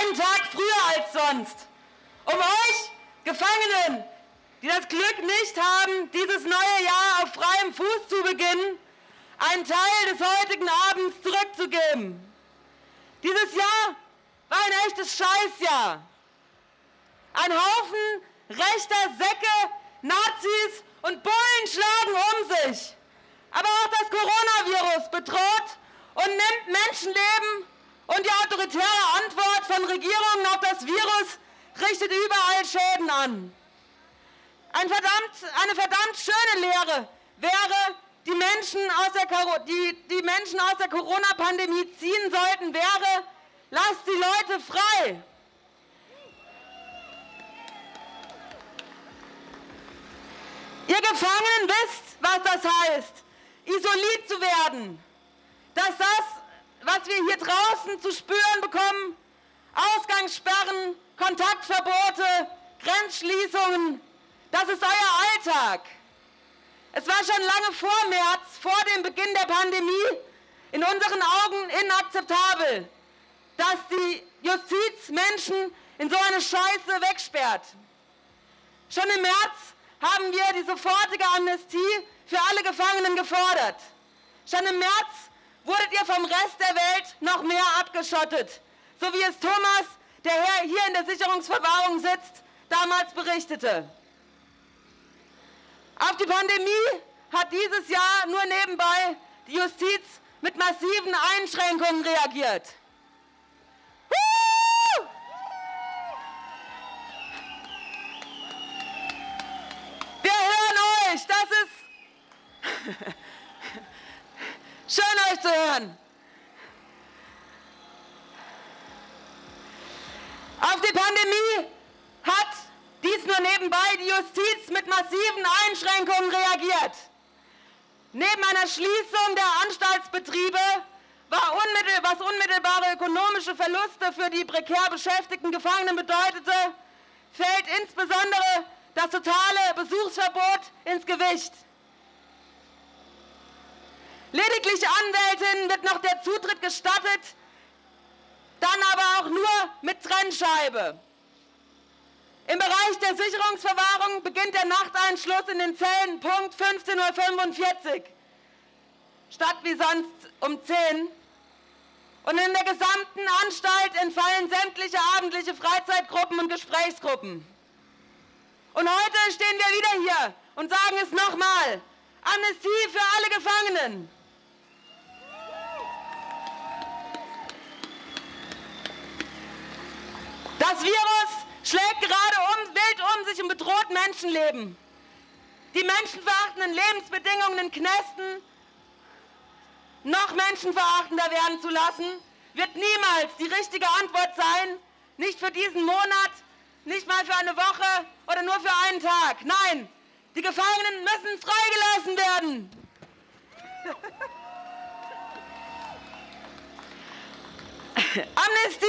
einen Tag früher als sonst, um euch Gefangenen, die das Glück nicht haben, dieses neue Jahr auf freiem Fuß zu beginnen, einen Teil des heutigen Abends zurückzugeben. Dieses Jahr war ein echtes Scheißjahr. Ein Haufen rechter Säcke, Nazis und Bullen schlagen um sich. Aber auch das Coronavirus bedroht und nimmt Menschenleben und die autoritäre Antwort von Regierungen auf das Virus richtet überall Schäden an. Ein verdammt, eine verdammt schöne Lehre wäre, die Menschen aus der, die, die der Corona-Pandemie ziehen sollten, wäre, lasst die Leute frei. Ihr Gefangenen wisst, was das heißt, isoliert zu werden. Dass das, was wir hier draußen zu spüren bekommen, Ausgangssperren, Kontaktverbote, Grenzschließungen, das ist euer Alltag. Es war schon lange vor März, vor dem Beginn der Pandemie, in unseren Augen inakzeptabel, dass die Justiz Menschen in so eine Scheiße wegsperrt. Schon im März haben wir die sofortige Amnestie für alle Gefangenen gefordert. Schon im März vom Rest der Welt noch mehr abgeschottet, so wie es Thomas, der hier in der Sicherungsverwahrung sitzt, damals berichtete. Auf die Pandemie hat dieses Jahr nur nebenbei die Justiz mit massiven Einschränkungen reagiert. Wir hören euch, das ist schön euch zu hören. Auf die Pandemie hat dies nur nebenbei die Justiz mit massiven Einschränkungen reagiert. Neben einer Schließung der Anstaltsbetriebe, unmittel was unmittelbare ökonomische Verluste für die prekär beschäftigten Gefangenen bedeutete, fällt insbesondere das totale Besuchsverbot ins Gewicht. Lediglich Anwältinnen wird noch der Zutritt gestattet, dann aber auch nur mit Trennscheibe. Im Bereich der Sicherungsverwahrung beginnt der Nachteinschluss in den Zellen Punkt 15.45 Uhr, statt wie sonst um 10 Und in der gesamten Anstalt entfallen sämtliche abendliche Freizeitgruppen und Gesprächsgruppen. Und heute stehen wir wieder hier und sagen es nochmal. Amnestie für alle Gefangenen. Das Virus schlägt gerade um, wild um sich und bedroht Menschenleben. Die menschenverachtenden Lebensbedingungen in Knästen noch menschenverachtender werden zu lassen, wird niemals die richtige Antwort sein, nicht für diesen Monat, nicht mal für eine Woche oder nur für einen Tag. Nein, die Gefangenen müssen freigelassen werden. Amnestie